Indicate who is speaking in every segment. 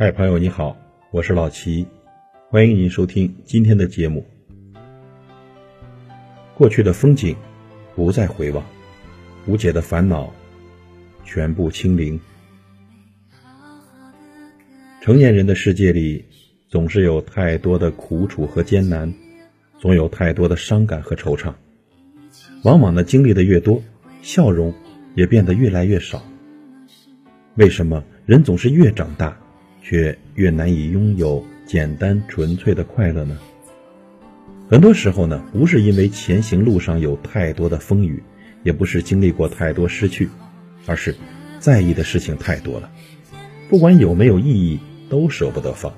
Speaker 1: 嗨，朋友你好，我是老齐，欢迎您收听今天的节目。过去的风景不再回望，无解的烦恼全部清零。成年人的世界里，总是有太多的苦楚和艰难，总有太多的伤感和惆怅。往往呢，经历的越多，笑容也变得越来越少。为什么人总是越长大？却越难以拥有简单纯粹的快乐呢？很多时候呢，不是因为前行路上有太多的风雨，也不是经历过太多失去，而是在意的事情太多了，不管有没有意义，都舍不得放，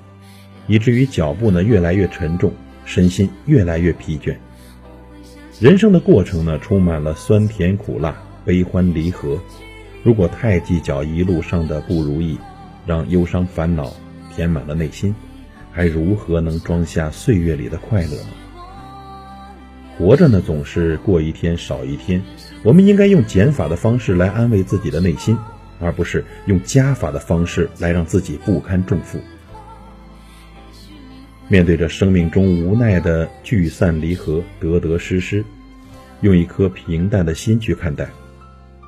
Speaker 1: 以至于脚步呢越来越沉重，身心越来越疲倦。人生的过程呢，充满了酸甜苦辣、悲欢离合，如果太计较一路上的不如意，让忧伤烦恼填满了内心，还如何能装下岁月里的快乐呢？活着呢，总是过一天少一天。我们应该用减法的方式来安慰自己的内心，而不是用加法的方式来让自己不堪重负。面对着生命中无奈的聚散离合、得得失失，用一颗平淡的心去看待，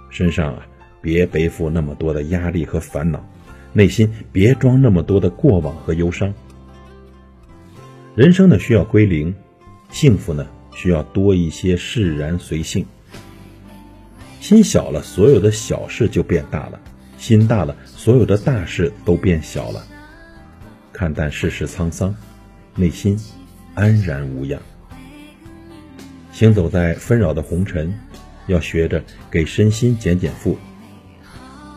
Speaker 1: 身上啊，别背负那么多的压力和烦恼。内心别装那么多的过往和忧伤。人生呢需要归零，幸福呢需要多一些释然随性。心小了，所有的小事就变大了；心大了，所有的大事都变小了。看淡世事沧桑，内心安然无恙。行走在纷扰的红尘，要学着给身心减减负。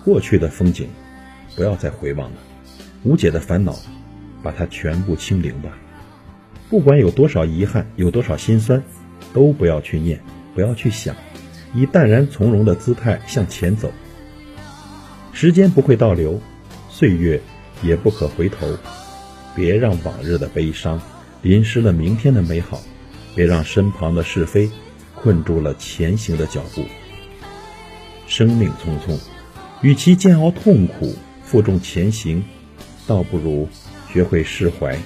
Speaker 1: 过去的风景。不要再回望了，无解的烦恼，把它全部清零吧。不管有多少遗憾，有多少心酸，都不要去念，不要去想，以淡然从容的姿态向前走。时间不会倒流，岁月也不可回头。别让往日的悲伤淋湿了明天的美好，别让身旁的是非困住了前行的脚步。生命匆匆，与其煎熬痛苦。负重前行，倒不如学会释怀，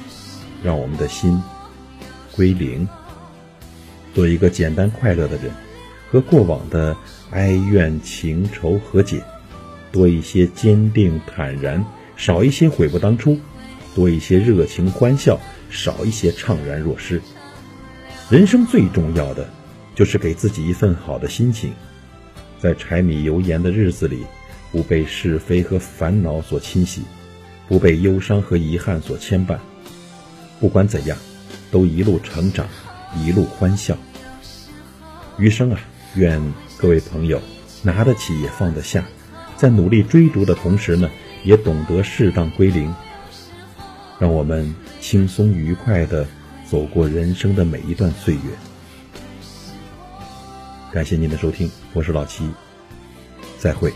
Speaker 1: 让我们的心归零，做一个简单快乐的人，和过往的哀怨情仇和解，多一些坚定坦然，少一些悔不当初；多一些热情欢笑，少一些怅然若失。人生最重要的，就是给自己一份好的心情，在柴米油盐的日子里。不被是非和烦恼所侵袭，不被忧伤和遗憾所牵绊。不管怎样，都一路成长，一路欢笑。余生啊，愿各位朋友拿得起也放得下，在努力追逐的同时呢，也懂得适当归零。让我们轻松愉快地走过人生的每一段岁月。感谢您的收听，我是老齐，再会。